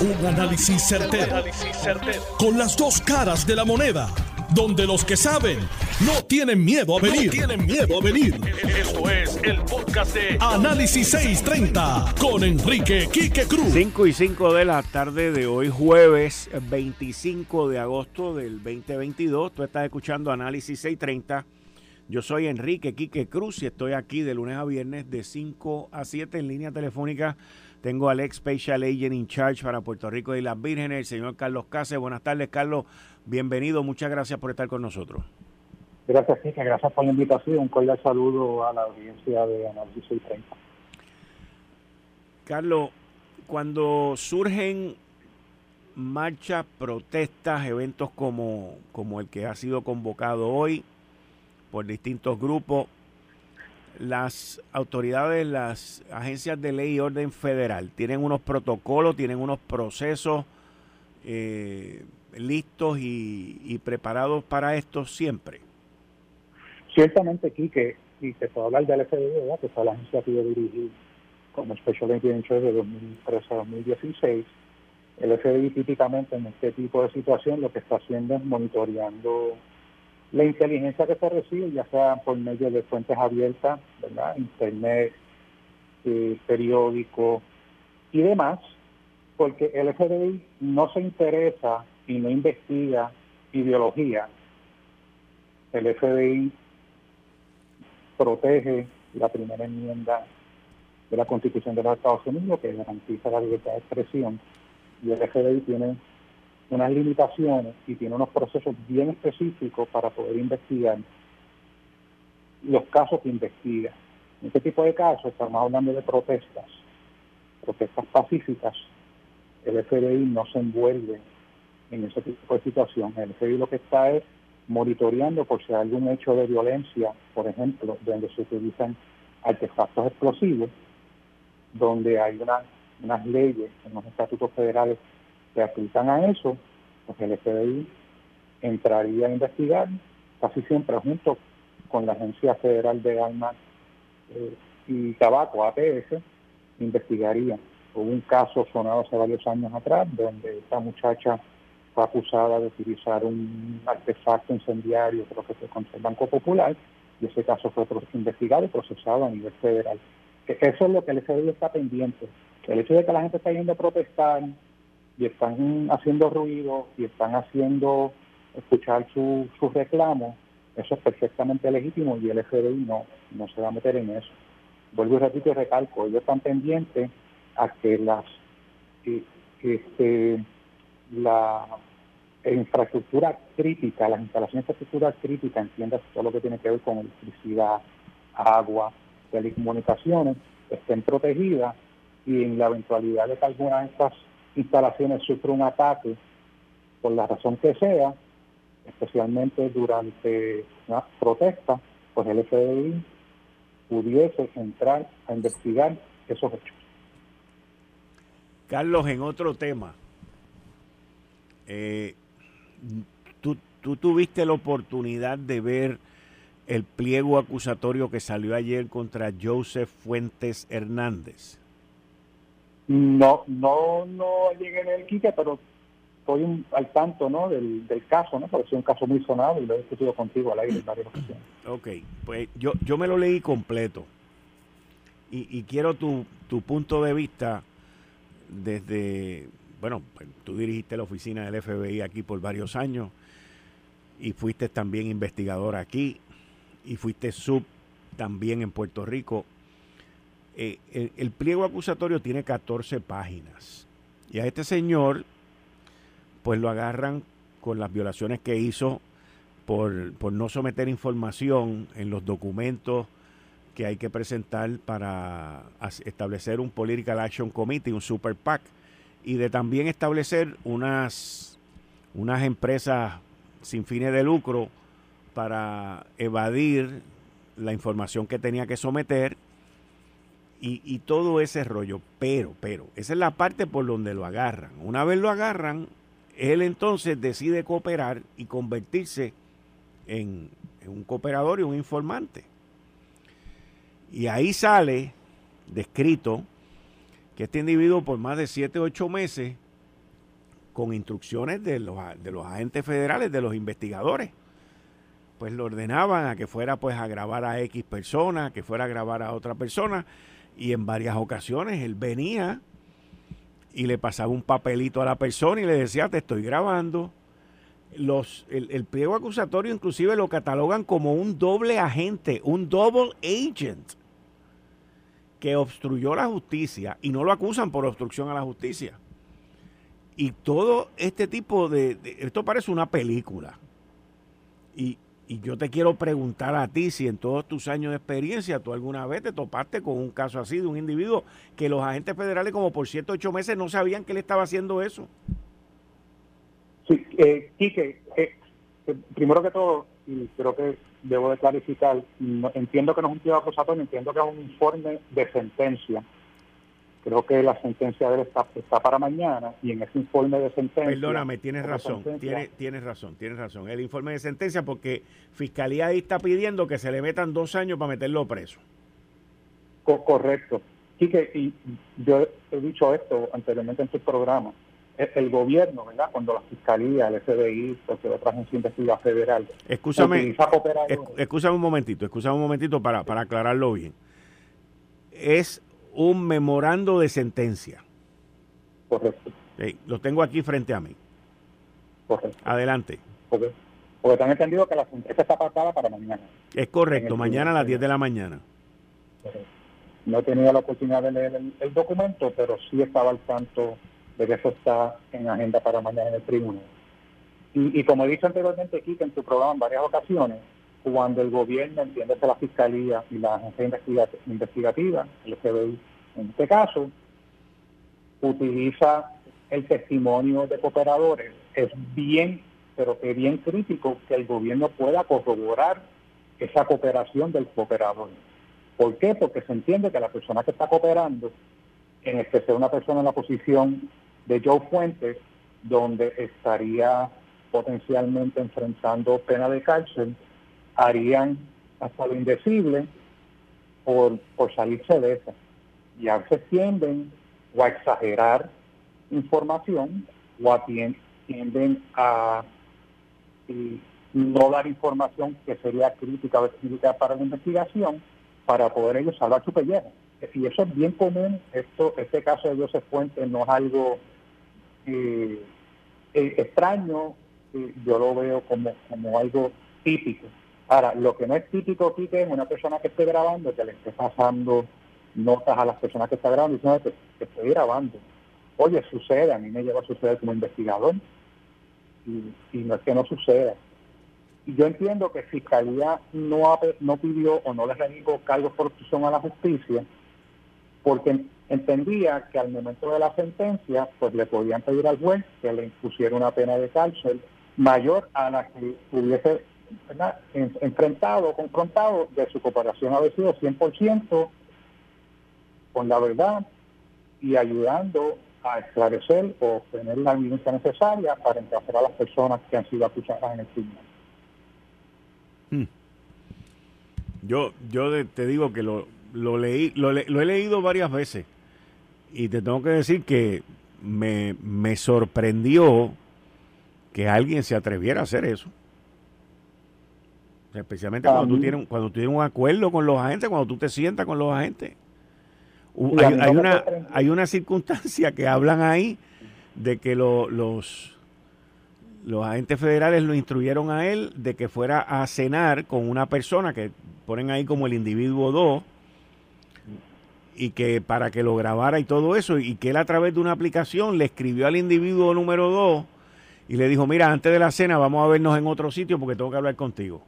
Un análisis certero, Con las dos caras de la moneda. Donde los que saben no tienen miedo a venir. tienen miedo a venir. Esto es el podcast de Análisis 630 con Enrique Quique Cruz. 5 y 5 de la tarde de hoy, jueves 25 de agosto del 2022. Tú estás escuchando Análisis 630. Yo soy Enrique Quique Cruz y estoy aquí de lunes a viernes de 5 a 7 en línea telefónica tengo al ex Special Agent in Charge para Puerto Rico y las Vírgenes, el señor Carlos Cáceres. Buenas tardes, Carlos. Bienvenido. Muchas gracias por estar con nosotros. Gracias, Kike. Gracias por la invitación. Un cordial saludo a la audiencia de Análisis 30. Carlos, cuando surgen marchas, protestas, eventos como, como el que ha sido convocado hoy por distintos grupos, las autoridades, las agencias de ley y orden federal, tienen unos protocolos, tienen unos procesos eh, listos y, preparados para esto siempre. Ciertamente, aquí que y te puedo hablar del FBI, que fue la agencia que yo dirigí como Special Agent de 2013 a 2016. El FBI típicamente en este tipo de situación lo que está haciendo es monitoreando la inteligencia que se recibe, ya sea por medio de fuentes abiertas, ¿verdad? Internet, eh, periódico y demás, porque el FBI no se interesa y no investiga ideología. El FBI protege la primera enmienda de la Constitución de los Estados Unidos que garantiza la libertad de expresión y el FBI tiene unas limitaciones y tiene unos procesos bien específicos para poder investigar los casos que investiga. En este tipo de casos estamos hablando de protestas, protestas pacíficas. El FBI no se envuelve en ese tipo de situación. El FBI lo que está es monitoreando por si hay algún hecho de violencia, por ejemplo, donde se utilizan artefactos explosivos, donde hay unas leyes en los estatutos federales que aplican a eso, pues el FBI entraría a investigar, casi siempre junto con la Agencia Federal de Armas eh, y Tabaco, APS, investigaría. Hubo un caso sonado hace varios años atrás, donde esta muchacha fue acusada de utilizar un artefacto incendiario, creo que fue contra el Banco Popular, y ese caso fue investigado y procesado a nivel federal. Eso es lo que el FBI está pendiente. El hecho de que la gente está yendo a protestar, y están haciendo ruido y están haciendo escuchar sus su reclamos, eso es perfectamente legítimo y el FBI no, no se va a meter en eso. Vuelvo y repito y recalco, ellos están pendientes a que las este, la infraestructura crítica, las instalaciones de infraestructura crítica, entiendas todo lo que tiene que ver con electricidad, agua, telecomunicaciones, estén protegidas y en la eventualidad de que alguna de estas instalaciones sufre un ataque, por la razón que sea, especialmente durante una protesta, pues el FBI pudiese entrar a investigar esos hechos. Carlos, en otro tema, eh, tú, tú tuviste la oportunidad de ver el pliego acusatorio que salió ayer contra Joseph Fuentes Hernández. No, no, no llegué en el Quique, pero estoy al tanto ¿no? del, caso, ¿no? porque es un caso muy sonado y lo he discutido contigo al aire en varias ocasiones. Ok, pues yo, yo me lo leí completo y, quiero tu, tu punto de vista desde, bueno, pues, tú dirigiste la oficina del FBI aquí por varios años y fuiste también investigador aquí y fuiste sub también en Puerto Rico. Eh, el, pliego acusatorio tiene 14 páginas. Y a este señor, pues lo agarran con las violaciones que hizo por, no someter información en los documentos que hay que presentar para establecer un Political Action Committee, un Super PAC, y de también establecer unas, unas empresas sin fines de lucro para evadir la información que tenía que someter y, todo ese rollo. Pero, pero, esa es la parte por donde lo agarran. Una vez lo agarran, él entonces decide cooperar y convertirse en, un cooperador y un informante. Y ahí sale descrito que este individuo por más de 7 o 8 meses con instrucciones de los, de los agentes federales, de los investigadores. Pues lo ordenaban a que fuera pues a grabar a X persona, que fuera a grabar a otra persona. Y en varias ocasiones él venía y le pasaba un papelito a la persona y le decía, te estoy grabando. Los, el, el pliego acusatorio inclusive lo catalogan como un doble agente, un double agent que obstruyó la justicia y no lo acusan por obstrucción a la justicia. Y todo este tipo de, esto parece una película. Y, y, yo te quiero preguntar a ti si en todos tus años de experiencia tú alguna vez te topaste con un caso así de un individuo que los agentes federales como por 7 ocho meses no sabían que él estaba haciendo eso. Sí, eh, Quique, eh, eh, primero que todo, y creo que debo de clarificar, entiendo que no es un pliego acusatorio, entiendo que es un informe de sentencia. Creo que la sentencia de él está, para mañana y en ese informe de sentencia... Perdóname, tienes razón, tienes, tienes razón, tienes razón. El informe de sentencia porque Fiscalía ahí está pidiendo que se le metan dos años para meterlo preso. correcto. Y que y yo he dicho esto anteriormente en tu programa el gobierno, ¿verdad? Cuando la Fiscalía, el FBI, cualquier otra agencia federal. Escúchame, escúchame un momentito, escúchame un momentito para, para aclararlo bien. Es un memorando de sentencia. Correcto. lo tengo aquí frente a mí. Correcto. Adelante. Porque, porque han entendido que la sentencia está apartada para mañana. Es correcto, mañana a las 10 de la mañana. No he tenido la oportunidad de leer el documento, pero sí estaba al tanto de que eso está en agenda para mañana en el tribunal. Y, como he dicho anteriormente aquí, que en tu programa en varias ocasiones, cuando el gobierno, entiéndase la Fiscalía y la agencia investigativa, el FBI en este caso, utiliza el testimonio de cooperadores, es bien, pero que bien crítico que el gobierno pueda corroborar esa cooperación del cooperador. ¿Por qué? Porque se entiende que la persona que está cooperando, en especial una persona en la posición de Joe Fuentes, donde estaría potencialmente enfrentando pena de cárcel, harían hasta lo indecible por, por salirse de esa. Y a veces tienden o a exagerar información o a tienden a no dar información que sería crítica o crítica para la investigación para poder ellos salvar su pellejo. Y eso es bien común. Esto, este caso de Joseph Fuentes no es algo eh, eh, extraño, eh, yo lo veo como, como algo típico. Ahora, lo que no es típico aquí es una persona que esté grabando, que le esté pasando notas a las personas que está grabando, diciendo que, estoy grabando. Oye, sucede, a mí me lleva a suceder como investigador, y, no es que no suceda. Y yo entiendo que Fiscalía no, pidió o no le renegó cargos por obstrucción a la justicia, porque entendía que al momento de la sentencia, pues le podían pedir al juez que le impusiera una pena de cárcel mayor a la que hubiese enfrentado, confrontado de su cooperación haber sido 100% con la verdad y ayudando a esclarecer o tener la evidencia necesaria para encarcelar a las personas que han sido acusadas en el tribunal. Hmm. Yo, yo te digo que lo, lo leí, lo, lo he leído varias veces y te tengo que decir que me, me sorprendió que alguien se atreviera a hacer eso. Especialmente cuando tú, tienes, cuando tú tienes un acuerdo con los agentes, cuando tú te sientas con los agentes. hay, una, hay una circunstancia que hablan ahí de que los, los agentes federales lo instruyeron a él de que fuera a cenar con una persona que ponen ahí como el individuo 2 y que para que lo grabara y todo eso, y que él a través de una aplicación le escribió al individuo número dos y le dijo, mira, antes de la cena vamos a vernos en otro sitio porque tengo que hablar contigo.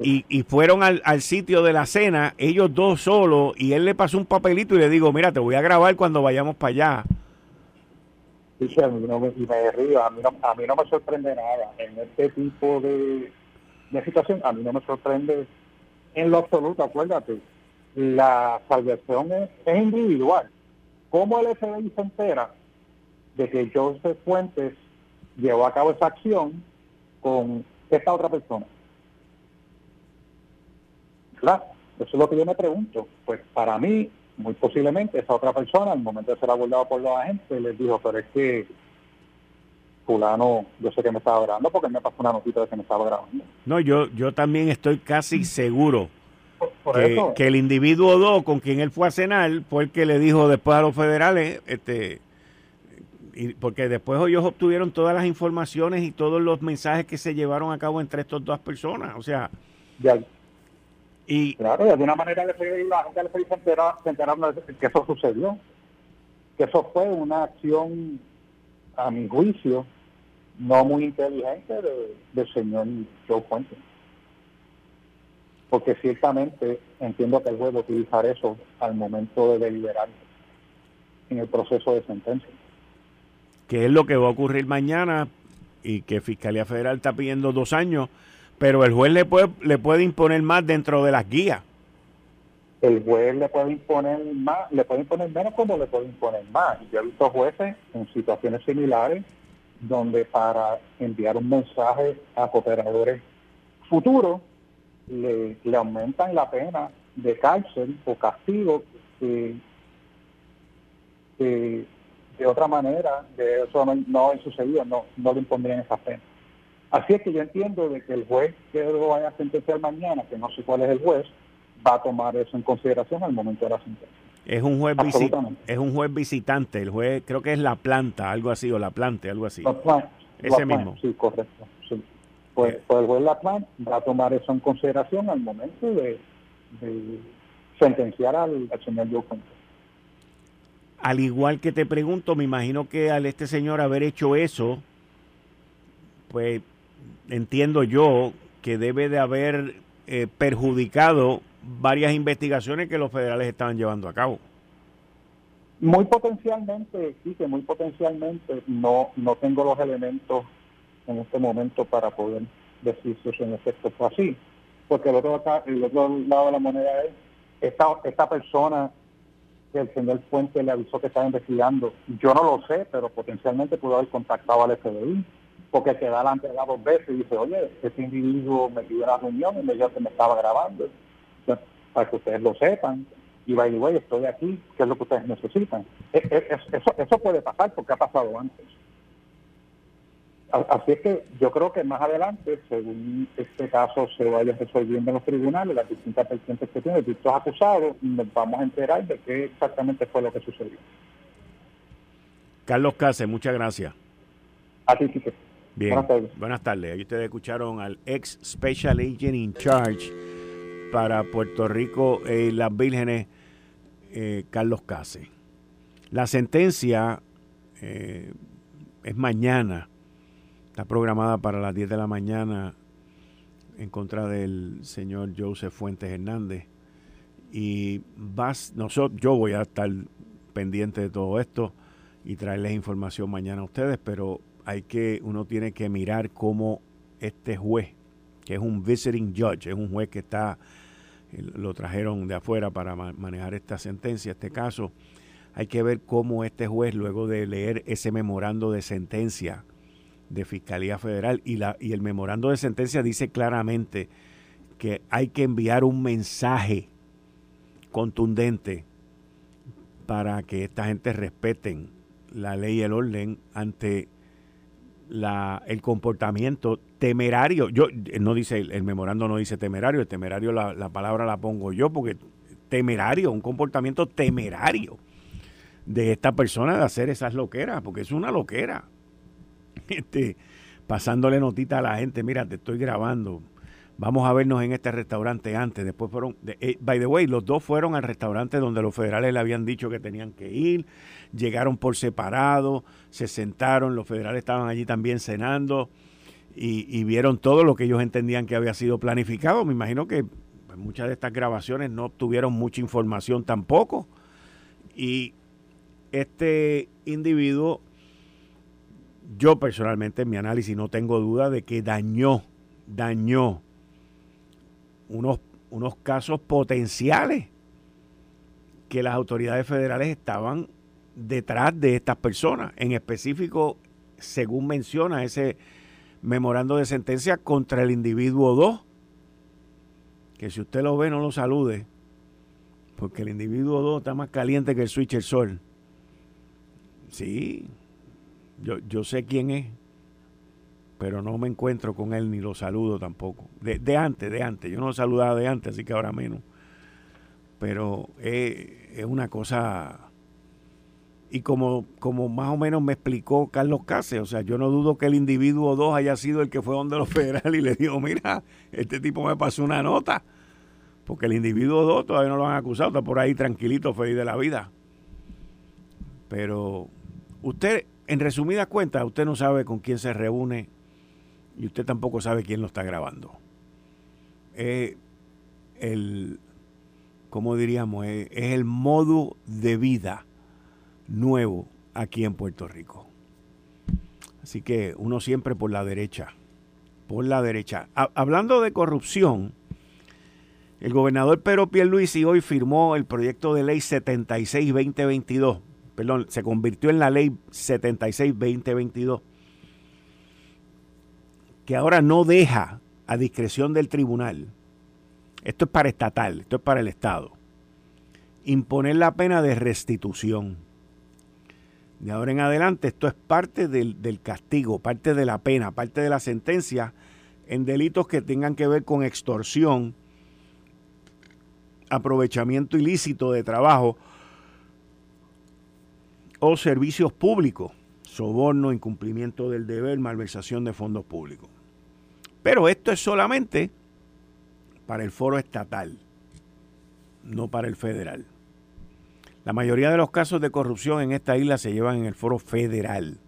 Y, y fueron al, al, sitio de la cena, ellos dos solos, y él le pasó un papelito y le digo, mira, te voy a grabar cuando vayamos para allá. Sí, no me, y me río, a mí no, a mí no me sorprende nada. En este tipo de, de situación, a mí no me sorprende en lo absoluto, acuérdate la salvación es, individual. ¿Cómo el FBI se entera de que Joseph Fuentes llevó a cabo esa acción con esta otra persona? ¿Verdad? Eso es lo que yo me pregunto. Pues para mí, muy posiblemente, esa otra persona, al momento de ser abordado por los agentes, les dijo, pero es que fulano, yo sé que me estaba grabando porque me pasó una notita de que me estaba grabando. No, yo, yo también estoy casi seguro que, el individuo 2 con quien él fue a cenar fue el que le dijo después a los federales, este, y porque después ellos obtuvieron todas las informaciones y todos los mensajes que se llevaron a cabo entre estas dos personas, o sea... Ya, y, claro, de alguna manera la gente se enteraron, se que eso sucedió, que eso fue una acción, a mi juicio, no muy inteligente del señor Joe Fuentes porque ciertamente entiendo que el juez va a utilizar eso al momento de deliberar en el proceso de sentencia. Que es lo que va a ocurrir mañana y que Fiscalía Federal está pidiendo dos años, pero el juez le puede, le puede imponer más dentro de las guías. El juez le puede imponer más, le puede imponer menos como le puede imponer más. Yo he visto jueces en situaciones similares donde para enviar un mensaje a cooperadores futuros le, aumentan la pena de cárcel o castigo que, de otra manera, de eso no, no sucedido, no, no le impondrían esa pena. Así es que yo entiendo de que el juez que lo vaya a sentenciar mañana, que no sé cuál es el juez, va a tomar eso en consideración al momento de la sentencia. Es un juez es un juez visitante, el juez creo que es la planta, algo así, o la planta, algo así. Ese mismo. sí, correcto. Pues, pues, el juez Laplan va a tomar eso en consideración al momento de, sentenciar al, señor Joe Al igual que te pregunto, me imagino que al este señor haber hecho eso, pues entiendo yo que debe de haber eh, perjudicado varias investigaciones que los federales estaban llevando a cabo. Muy potencialmente, sí, que muy potencialmente no, no tengo los elementos en este momento para poder decir si en efecto fue así. Porque el otro, el otro lado de la moneda es esta, esta persona que el señor Fuente le avisó que estaba investigando. Yo no lo sé, pero potencialmente pudo haber contactado al FBI, porque queda delante de dos veces y dice, oye, este individuo me pidió una reunión y me dijo que me estaba grabando. para que ustedes lo sepan. Y by the way, estoy aquí, ¿qué es lo que ustedes necesitan? E, e, eso, eso puede pasar porque ha pasado antes. Así es que yo creo que más adelante, según este caso se vaya resolviendo en los tribunales, las distintas vertientes que tienen, distintos acusados, nos vamos a enterar de qué exactamente fue lo que sucedió. Carlos Case, muchas gracias. A ti, sí. Bien, buenas tardes. Buenas tardes. Ahí ustedes escucharon al ex Special Agent in Charge para Puerto Rico y las Vírgenes, eh, Carlos Case. La sentencia eh, es mañana Está programada para las 10 de la mañana en contra del señor Joseph Fuentes Hernández. Y vas, nosotros, yo voy a estar pendiente de todo esto y traerles información mañana a ustedes, pero hay que, uno tiene que mirar cómo este juez, que es un visiting judge, es un juez que está, lo trajeron de afuera para manejar esta sentencia, este caso, hay que ver cómo este juez, luego de leer ese memorando de sentencia, de Fiscalía Federal y, la, y el memorando de sentencia dice claramente que hay que enviar un mensaje contundente para que esta gente respeten la ley y el orden ante la, el comportamiento temerario. Yo no dice el, memorando no dice temerario, el temerario la, la, palabra la pongo yo porque temerario, un comportamiento temerario de esta persona de hacer esas loqueras, porque es una loquera. este, pasándole notita a la gente, mira, te estoy grabando, vamos a vernos en este restaurante antes, después fueron, eh, by the way, los dos fueron al restaurante donde los federales le habían dicho que tenían que ir, llegaron por separado, se sentaron, los federales estaban allí también cenando y, vieron todo lo que ellos entendían que había sido planificado, me imagino que pues, muchas de estas grabaciones no obtuvieron mucha información tampoco. Y este individuo yo personalmente en mi análisis no tengo duda de que dañó, dañó unos, unos casos potenciales que las autoridades federales estaban detrás de estas personas. En específico, según menciona ese memorando de sentencia contra el individuo 2, que si usted lo ve no lo salude, porque el individuo 2 está más caliente que el switch el sol. Sí, yo, yo sé quién es. Pero no me encuentro con él ni lo saludo tampoco. De, antes, de antes. Yo no lo saludaba de antes, así que ahora menos. Pero es, una cosa... Y como, como más o menos me explicó Carlos Cáceres, o sea, yo no dudo que el individuo 2 haya sido el que fue donde los federales y le dijo, mira, este tipo me pasó una nota, porque el individuo 2 todavía no lo han acusado, está por ahí tranquilito, feliz de la vida. Pero usted, en resumidas cuentas, usted no sabe con quién se reúne y usted tampoco sabe quién lo está grabando. Es el, ¿cómo diríamos? Es, el modo de vida nuevo aquí en Puerto Rico. Así que uno siempre por la derecha, por la derecha. hablando de corrupción, el gobernador Pedro Pierluisi hoy firmó el proyecto de ley 76-2022 perdón, se convirtió en la ley 76-2022, que ahora no deja a discreción del tribunal, esto es para estatal, esto es para el Estado, imponer la pena de restitución. De ahora en adelante, esto es parte del, del castigo, parte de la pena, parte de la sentencia en delitos que tengan que ver con extorsión, aprovechamiento ilícito de trabajo o servicios públicos, soborno, incumplimiento del deber, malversación de fondos públicos. Pero esto es solamente para el foro estatal, no para el federal. La mayoría de los casos de corrupción en esta isla se llevan en el foro federal.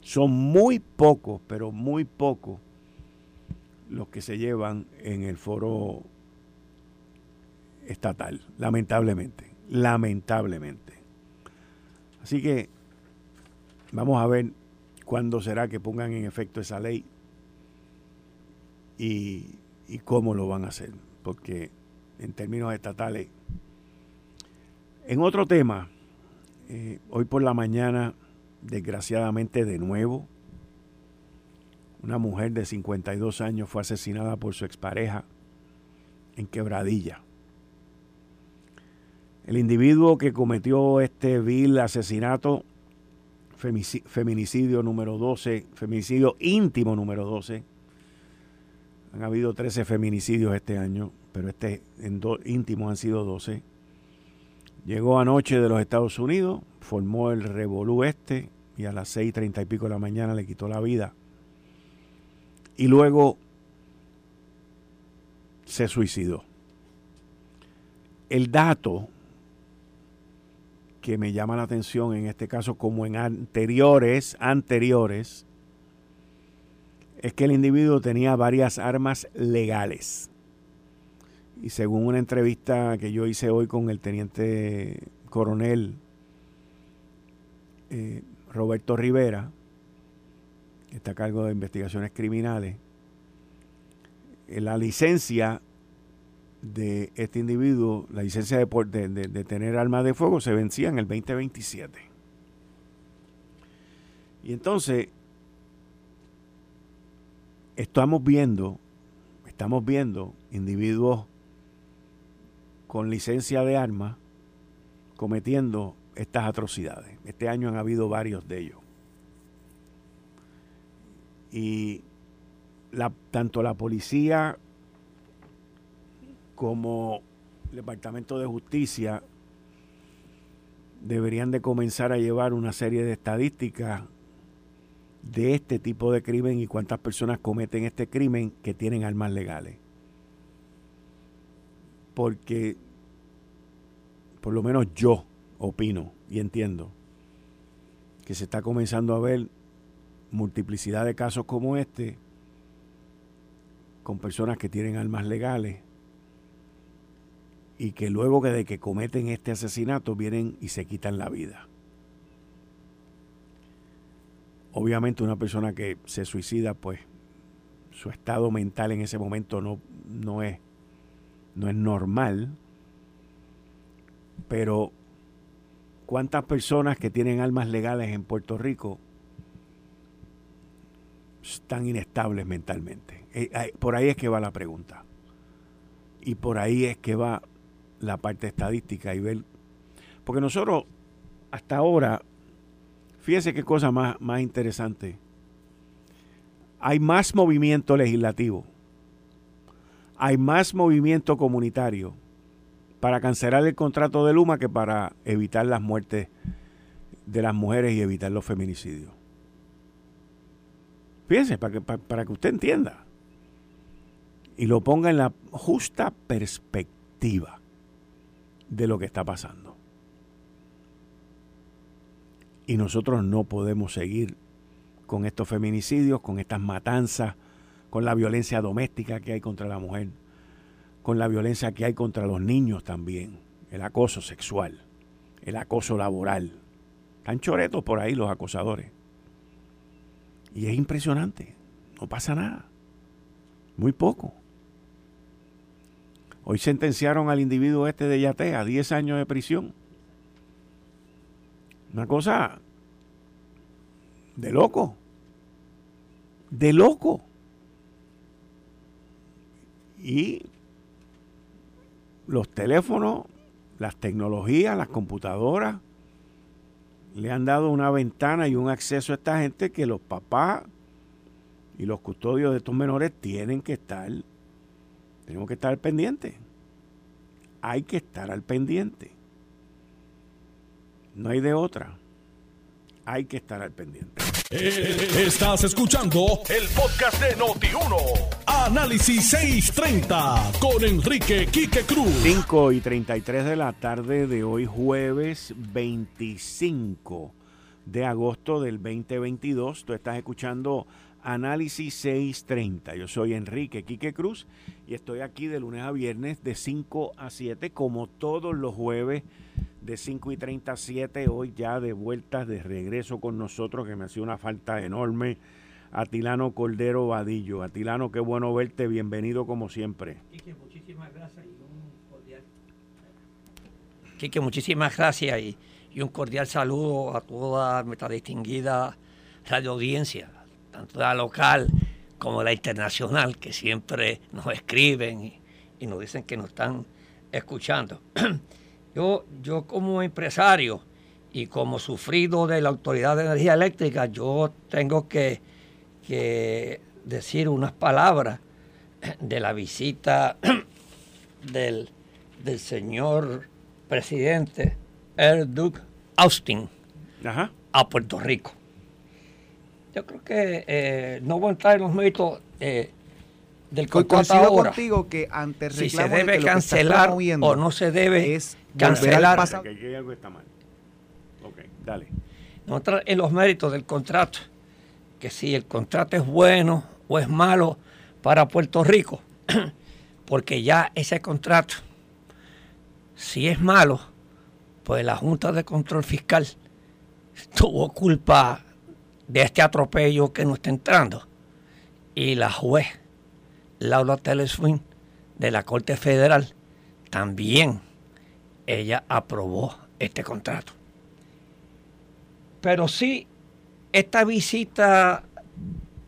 Son muy pocos, pero muy pocos los que se llevan en el foro estatal, lamentablemente, lamentablemente. Así que vamos a ver cuándo será que pongan en efecto esa ley y, cómo lo van a hacer. Porque en términos estatales. En otro tema, eh, hoy por la mañana, desgraciadamente de nuevo, una mujer de 52 años fue asesinada por su expareja en Quebradilla. El individuo que cometió este vil asesinato, feminicidio número 12, feminicidio íntimo número 12, han habido 13 feminicidios este año, pero este en íntimo han sido 12. Llegó anoche de los Estados Unidos, formó el revolú este y a las 6.30 y pico de la mañana le quitó la vida. Y luego se suicidó. El dato que me llama la atención en este caso como en anteriores, anteriores, es que el individuo tenía varias armas legales. Y según una entrevista que yo hice hoy con el teniente coronel eh, Roberto Rivera, que está a cargo de investigaciones criminales, eh, la licencia de este individuo, la licencia de, de, tener armas de fuego se vencía en el 2027. Y entonces, estamos viendo, estamos viendo individuos con licencia de armas cometiendo estas atrocidades. Este año han habido varios de ellos. Y tanto la policía como el Departamento de Justicia deberían de comenzar a llevar una serie de estadísticas de este tipo de crimen y cuántas personas cometen este crimen que tienen armas legales. Porque por lo menos yo opino y entiendo que se está comenzando a ver multiplicidad de casos como este con personas que tienen armas legales y que luego de que cometen este asesinato vienen y se quitan la vida. Obviamente una persona que se suicida, pues su estado mental en ese momento no, no, es, no es normal, pero ¿cuántas personas que tienen armas legales en Puerto Rico están inestables mentalmente? Eh, por ahí es que va la pregunta. Y por ahí es que va la parte estadística y ver. Porque nosotros, hasta ahora, fíjese qué cosa más, más interesante. hay más movimiento legislativo, hay más movimiento comunitario para cancelar el contrato de Luma que para evitar las muertes de las mujeres y evitar los feminicidios. Fíjense, para que, para, que usted entienda y lo ponga en la justa perspectiva de lo que está pasando. Y nosotros no podemos seguir con estos feminicidios, con estas matanzas, con la violencia doméstica que hay contra la mujer, con la violencia que hay contra los niños también, el acoso sexual, el acoso laboral. Están choretos por ahí los acosadores. Y es impresionante, no pasa nada, muy poco. Hoy sentenciaron al individuo este de Yate a 10 años de prisión. Una cosa de loco. De loco. Y los teléfonos, las tecnologías, las computadoras, le han dado una ventana y un acceso a esta gente que los papás y los custodios de estos menores tienen que estar, tenemos que estar al pendiente. Hay que estar al pendiente. No hay de otra hay que estar al pendiente. Estás escuchando el podcast de Noti1. Análisis 630 con Enrique Quique Cruz. 5 y 33 de la tarde de hoy, jueves 25 de agosto del 2022. Tú estás escuchando Análisis 630. Yo soy Enrique Quique Cruz y estoy aquí de lunes a viernes de 5 a 7 como todos los jueves de 5 y 37, hoy ya de vuelta, de regreso con nosotros, que me hacía una falta enorme. Atilano Cordero Vadillo. Atilano, qué bueno verte, bienvenido como siempre. Quique, muchísimas gracias y un cordial. Quique, muchísimas gracias y, y, un cordial saludo a toda nuestra distinguida radio audiencia, tanto la local como la internacional, que siempre nos escriben y, y nos dicen que nos están escuchando. Yo, yo como empresario y como sufrido de la Autoridad de Energía Eléctrica, yo tengo que, decir unas palabras de la visita del, señor presidente Duke Austin a Puerto Rico. Yo creo que eh, no voy a entrar en los méritos eh, del contrato contigo que ante si se debe cancelar o no se debe es cancelar. Que algo está mal. Ok, dale. No entrar en los méritos del contrato, que si el contrato es bueno o es malo para Puerto Rico, porque ya ese contrato, si es malo, pues la Junta de Control Fiscal tuvo culpa de este atropello que nos está entrando. Y la juez Laura Teleswin de la Corte Federal también ella aprobó este contrato. Pero sí, esta visita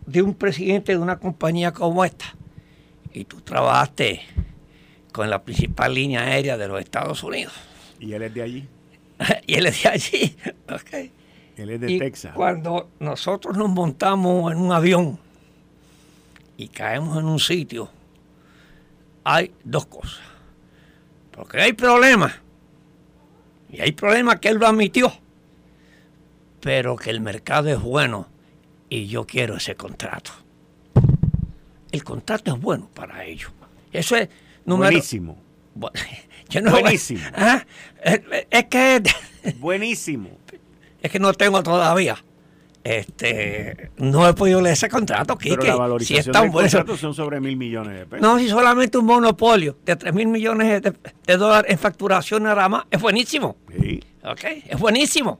de un presidente de una compañía como esta, y tú trabajaste con la principal línea aérea de los Estados Unidos. ¿Y él es de allí? y él es de allí, ok. Él es de Texas. Cuando nosotros nos montamos en un avión y caemos en un sitio, hay dos cosas. Porque hay problemas y hay problemas que él lo admitió. Pero que el mercado es bueno y yo quiero ese contrato. El contrato es bueno para ellos. Eso es número... Buenísimo. Buenísimo. ¿Ah? Es, que... Buenísimo. Es que no tengo todavía. Este, no he podido leer ese contrato, Pero la valorización si del contrato son sobre mil millones de pesos. No, si solamente un monopolio de tres mil millones de, dólares en facturación nada más, es buenísimo. Sí. Ok, es buenísimo.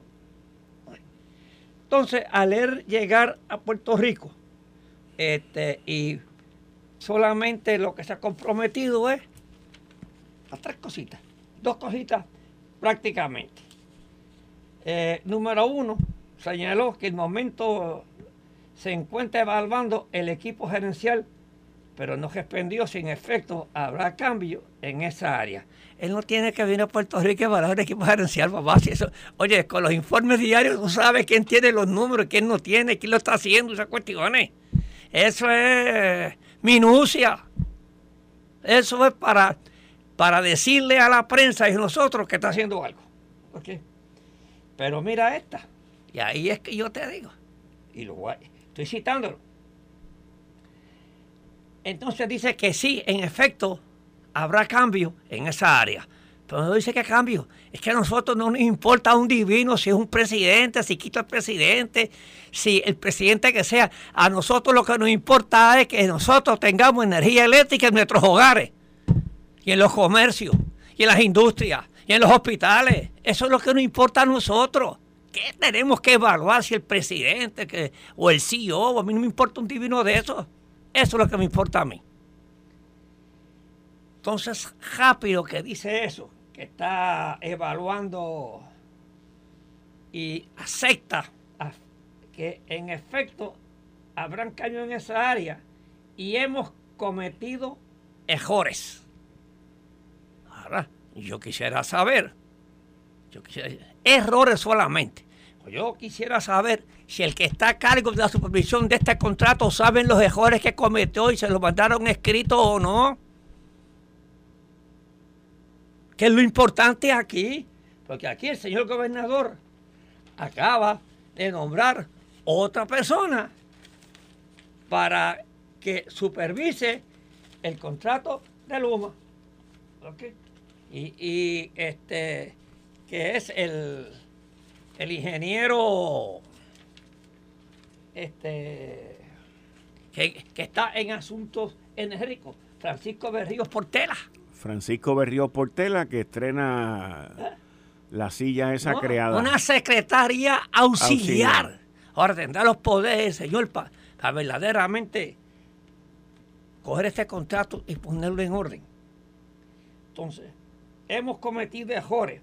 Entonces, al él llegar a Puerto Rico, este, y solamente lo que se ha comprometido es a tres cositas, dos cositas prácticamente. Eh, número uno, señaló que el momento se encuentra evaluando el equipo gerencial, pero no respondió sin efecto habrá cambio en esa área. Él no tiene que venir a Puerto Rico a evaluar el equipo gerencial, papá. Si eso, oye, con los informes diarios tú sabes quién tiene los números, quién no tiene, quién lo está haciendo, esas cuestiones. eso es minucia. Eso es para, para decirle a la prensa y a nosotros que está haciendo algo. Pero mira esta. Y ahí es que yo te digo. Y lo estoy citándolo. Entonces dice que sí, en efecto, habrá cambio en esa área. Pero no dice que cambio. Es que a nosotros no nos importa un divino si es un presidente, si quita el presidente, si el presidente que sea. A nosotros lo que nos importa es que nosotros tengamos energía eléctrica en nuestros hogares, y en los comercios, y en las industrias, y en los hospitales. Eso es lo que nos importa a nosotros. ¿Qué tenemos que evaluar si el presidente que, o el CEO? A mí no me importa un divino de eso. Eso es lo que me importa a mí. Entonces, rápido que dice eso, que está evaluando y acepta que en efecto habrán caído en esa área y hemos cometido errores. Ahora, yo quisiera saber, yo quisiera, errores solamente. Yo quisiera saber si el que está a cargo de la supervisión de este contrato saben los errores que cometió y se lo mandaron escrito o no. ¿Qué es lo importante aquí? Porque aquí el señor gobernador acaba de nombrar otra persona para que supervise el contrato de Luma. Y, y, este, que es el, el ingeniero este, que, está en asuntos energéticos, Francisco Berríos Portela. Francisco Berríos Portela, que estrena la silla esa creada. Una secretaria auxiliar. Ahora tendrá los poderes, señor, para verdaderamente coger este contrato y ponerlo en orden. Entonces, hemos cometido errores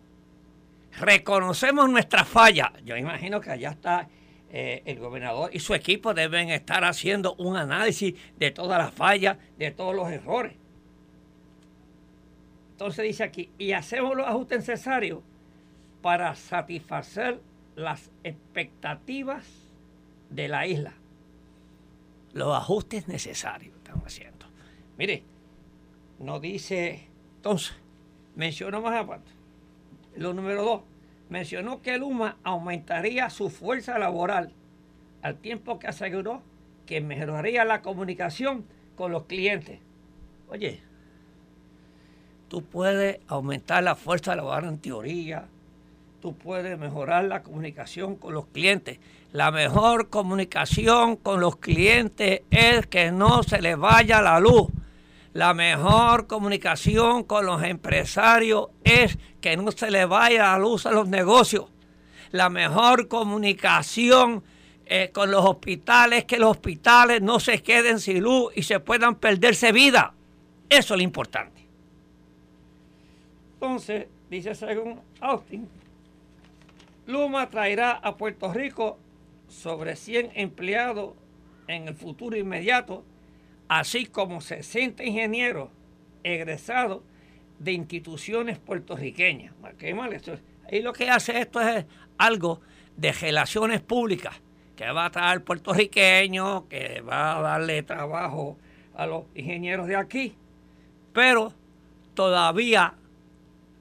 reconocemos nuestra falla. Yo imagino que allá está eh, el gobernador y su equipo deben estar haciendo un análisis de todas las fallas, de todos los errores. Entonces dice aquí, y hacemos los ajustes necesarios para satisfacer las expectativas de la isla. Los ajustes necesarios estamos haciendo. Mire, no dice, entonces, menciono más aparte lo número dos, mencionó que Luma aumentaría su fuerza laboral al tiempo que aseguró que mejoraría la comunicación con los clientes. Oye, tú puedes aumentar la fuerza laboral en teoría, tú puedes mejorar la comunicación con los clientes. La mejor comunicación con los clientes es que no se les vaya la luz. La mejor comunicación con los empresarios es que no se le vaya la luz a los negocios. La mejor comunicación eh, con los hospitales es que los hospitales no se queden sin luz y se puedan perderse vida. Eso es lo importante. Entonces, dice según Austin, Luma traerá a Puerto Rico sobre 100 empleados en el futuro inmediato así como 60 ingenieros egresados de instituciones puertorriqueñas. Ahí lo que hace esto es algo de relaciones públicas, que va a traer puertorriqueños, que va a darle trabajo a los ingenieros de aquí, pero todavía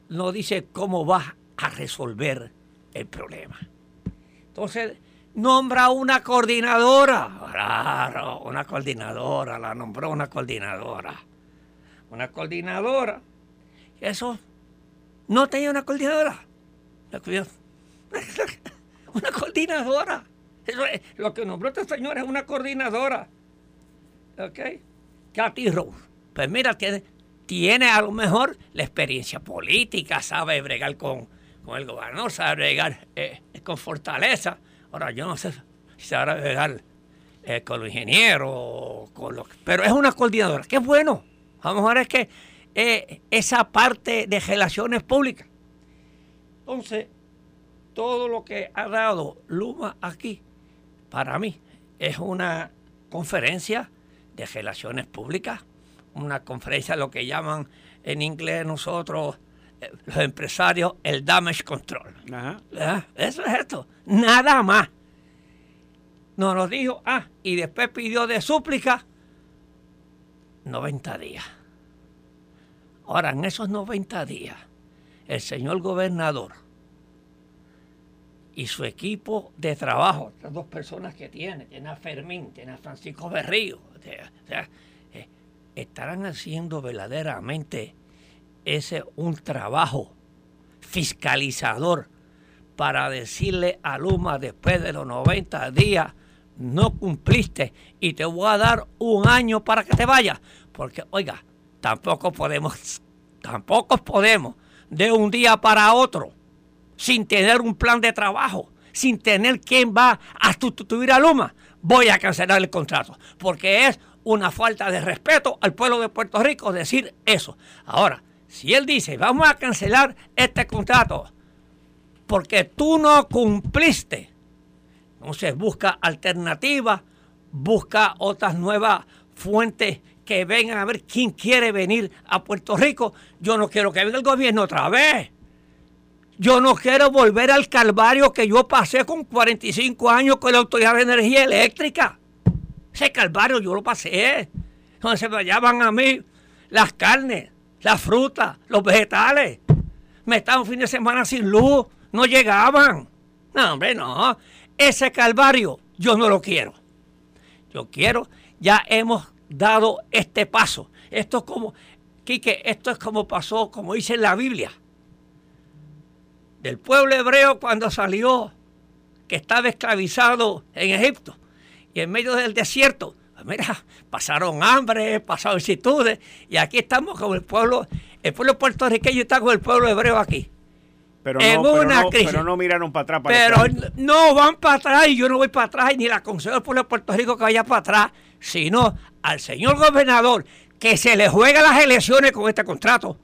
no dice cómo va a resolver el problema. Entonces, nombra una coordinadora. Claro, una coordinadora, la nombró una coordinadora. Una coordinadora. Eso no tenía una coordinadora. Una coordinadora. Eso es, lo que nombró esta señora es una coordinadora. ¿Ok? Katy Rose. Pues mira, tiene, tiene a lo mejor la experiencia política, sabe bregar con, con el gobernador, sabe bregar eh, con fortaleza Ahora, yo no sé si se a llegar eh, con los ingenieros, con los, pero es una coordinadora. Qué bueno. A lo mejor es que eh, esa parte de relaciones públicas. Entonces, todo lo que ha dado Luma aquí, para mí, es una conferencia de relaciones públicas, una conferencia, lo que llaman en inglés nosotros, los empresarios, el damage control. Eso es esto, nada más. no nos dijo, ah, y después pidió de súplica 90 días. Ahora, en esos 90 días, el señor gobernador y su equipo de trabajo, las dos personas que tiene, tiene a Fermín, tiene a Francisco Berrío, eh, estarán haciendo verdaderamente ese un trabajo fiscalizador para decirle a Luma después de los 90 días, no cumpliste y te voy a dar un año para que te vayas. Porque, oiga, tampoco podemos, tampoco podemos de un día para otro, sin tener un plan de trabajo, sin tener quién va a sustituir a Luma, voy a cancelar el contrato. Porque es una falta de respeto al pueblo de Puerto Rico decir eso. Ahora, si él dice, vamos a cancelar este contrato porque tú no cumpliste, entonces busca alternativas, busca otras nuevas fuentes que vengan a ver quién quiere venir a Puerto Rico. Yo no quiero que venga el gobierno otra vez. Yo no quiero volver al calvario que yo pasé con 45 años con la Autoridad de Energía Eléctrica. Ese calvario yo lo pasé. Se me llaman a mí las carnes, las frutas, los vegetales. Me estaban un fin de semana sin luz, no llegaban. No, hombre, no. Ese calvario yo no lo quiero. Yo quiero, ya hemos dado este paso. Esto es como, Quique, esto es como pasó, como dice la Biblia. Del pueblo hebreo cuando salió, que estaba esclavizado en Egipto y en medio del desierto. Mira, pasaron hambre, pasaron vicitudes, y aquí estamos con el pueblo, el pueblo puertorriqueño está con el pueblo hebreo aquí. Pero no, pero no, miraron para atrás. pero no van para atrás y yo no voy para atrás y ni la aconsejo al pueblo de Puerto Rico que vaya para atrás, sino al señor gobernador que se le juega las elecciones con este contrato.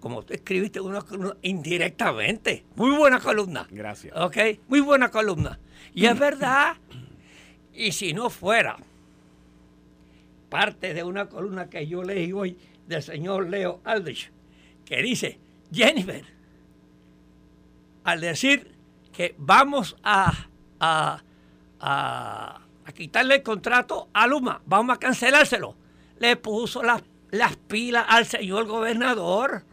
Como tú escribiste uno, indirectamente. Muy buena columna. Gracias. Ok, muy buena columna. Y es verdad. Y si no fuera parte de una columna que yo leí hoy del señor Leo Aldrich, que dice, Jennifer, al decir que vamos a, a, quitarle el contrato a Luma, vamos a cancelárselo, le puso las, las pilas al señor gobernador.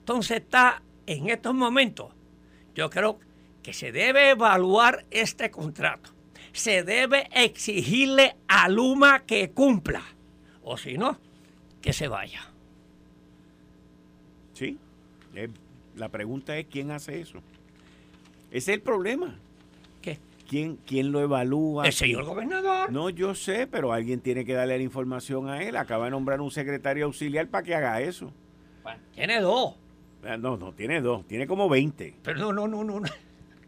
Entonces está en estos momentos, yo creo que se debe evaluar este contrato. Se debe exigirle a Luma que cumpla. O si no, que se vaya. Sí, la pregunta es quién hace eso. Ese es el problema. ¿Qué? ¿Quién, quién lo evalúa? El señor gobernador. No, yo sé, pero alguien tiene que darle la información a él. Acaba de nombrar un secretario auxiliar para que haga eso. Bueno, tiene dos. Ah, no, no, tiene dos. Tiene como 20. Pero no, no, no, no.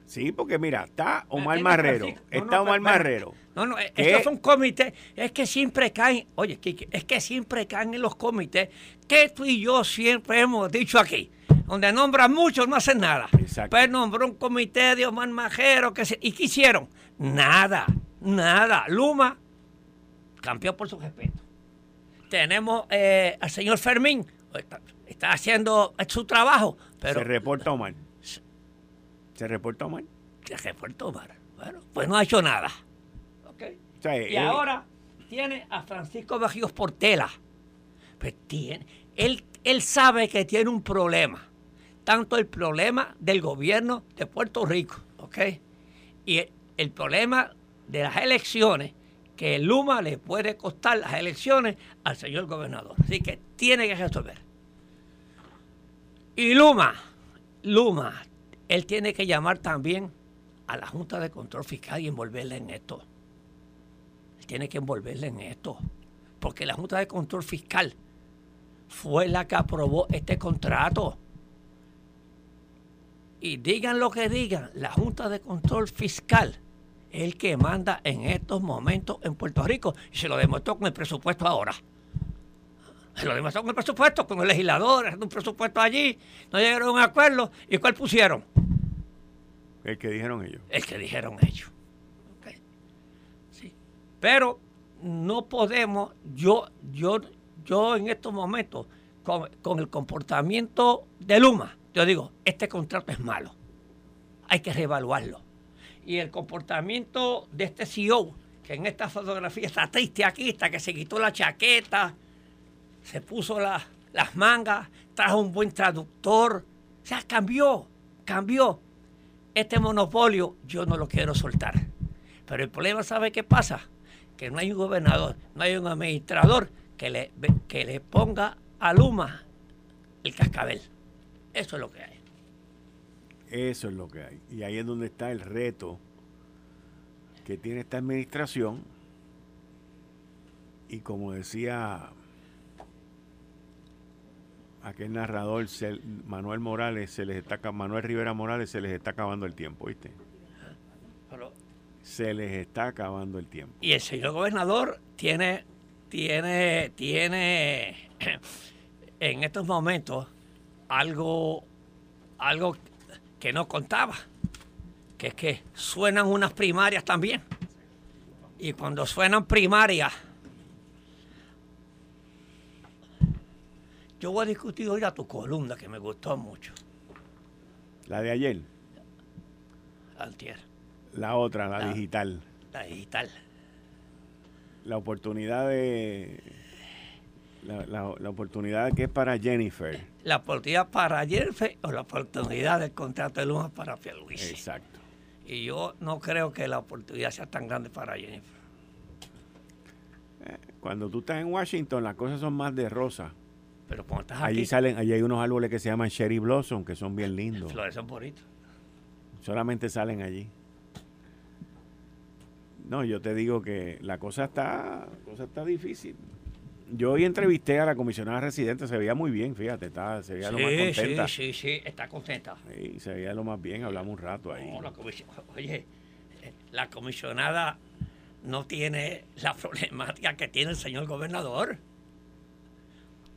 Sí, porque mira, está Omar Marrero. está Omar Marrero. No, no, estos son comités. Es que siempre caen, oye, es que siempre caen en los comités que tú y yo siempre hemos dicho aquí donde nombran muchos, no hacen nada. Pues nombró un comité de Omar Majero, que ¿y qué hicieron? Nada, nada. Luma cambió por su respeto. Tenemos eh, al señor Fermín, está, haciendo su trabajo. Pero, Se reporta Omar. Se reporta Omar. Se reporta Omar. Bueno, pues no ha hecho nada. y eh, ahora tiene a Francisco Bajíos Portela. Pues tiene, él, él sabe que tiene un problema tanto el problema del gobierno de Puerto Rico, ¿ok? Y el, problema de las elecciones, que Luma le puede costar las elecciones al señor gobernador. Así que tiene que resolver. Y Luma, Luma, él tiene que llamar también a la Junta de Control Fiscal y envolverle en esto. Él tiene que envolverle en esto. Porque la Junta de Control Fiscal fue la que aprobó este contrato. Y digan lo que digan, la Junta de Control Fiscal es el que manda en estos momentos en Puerto Rico y se lo demostró con el presupuesto ahora. Lo demostró con el presupuesto, con el legislador, haciendo un presupuesto allí, no llegaron a un acuerdo. ¿Y cuál pusieron? El que dijeron ellos. El que dijeron ellos. Sí. Pero no podemos, yo, yo, yo en estos momentos, con, con el comportamiento de Luma, yo digo, este contrato es malo, hay que reevaluarlo. Y el comportamiento de este CEO, que en esta fotografía está triste aquí, está que se quitó la chaqueta, se puso las mangas, trajo un buen traductor. O sea, cambió, cambió. Este monopolio yo no lo quiero soltar. Pero el problema, ¿sabe qué pasa? Que no hay un gobernador, no hay un administrador que le, que le ponga a Luma el cascabel. Eso es lo que hay. Eso es lo que hay. Y ahí es donde está el reto que tiene esta administración. Y como decía aquel narrador, Manuel Morales, se les está, Manuel Rivera Morales, se les está acabando el tiempo, ¿viste? se les está acabando el tiempo. Y el señor gobernador tiene, tiene, tiene en estos momentos algo, algo que no contaba, que es que suenan unas primarias también. Y cuando suenan primarias, yo voy a discutir hoy a tu columna que me gustó mucho. La de ayer. Altier. La otra, la digital. La digital. La oportunidad de la, oportunidad que es para Jennifer. La oportunidad para Jennifer o la oportunidad del contrato de Luma para Pierluisi. Exacto. Y yo no creo que la oportunidad sea tan grande para Jennifer. Eh, cuando tú estás en Washington, las cosas son más de rosa. Pero cuando estás allí salen, allí hay unos árboles que se llaman Cherry Blossom, que son bien lindos. Florecen bonitos. Solamente salen allí. No, yo te digo que la cosa está, la cosa está difícil yo hoy entrevisté a la comisionada residente, se veía muy bien, fíjate, está, se veía lo más contenta. Sí, sí, sí, está contenta. Sí, se veía lo más bien, hablamos un rato ahí. oye, la comisionada no tiene la problemática que tiene el señor gobernador.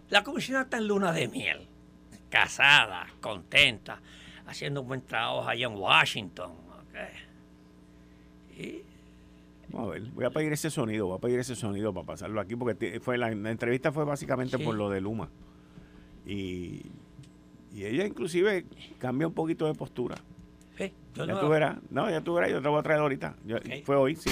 La comisionada está en luna de miel, casada, contenta, haciendo un buen trabajo allá en Washington. Y Vamos a ver, voy a pedir ese sonido, voy a pedir ese sonido para pasarlo aquí, porque fue la, entrevista fue básicamente por lo de Luma. Y, ella inclusive cambia un poquito de postura. ya tú verás, no, ya tú verás, yo te voy a traer ahorita. Fue hoy, sí.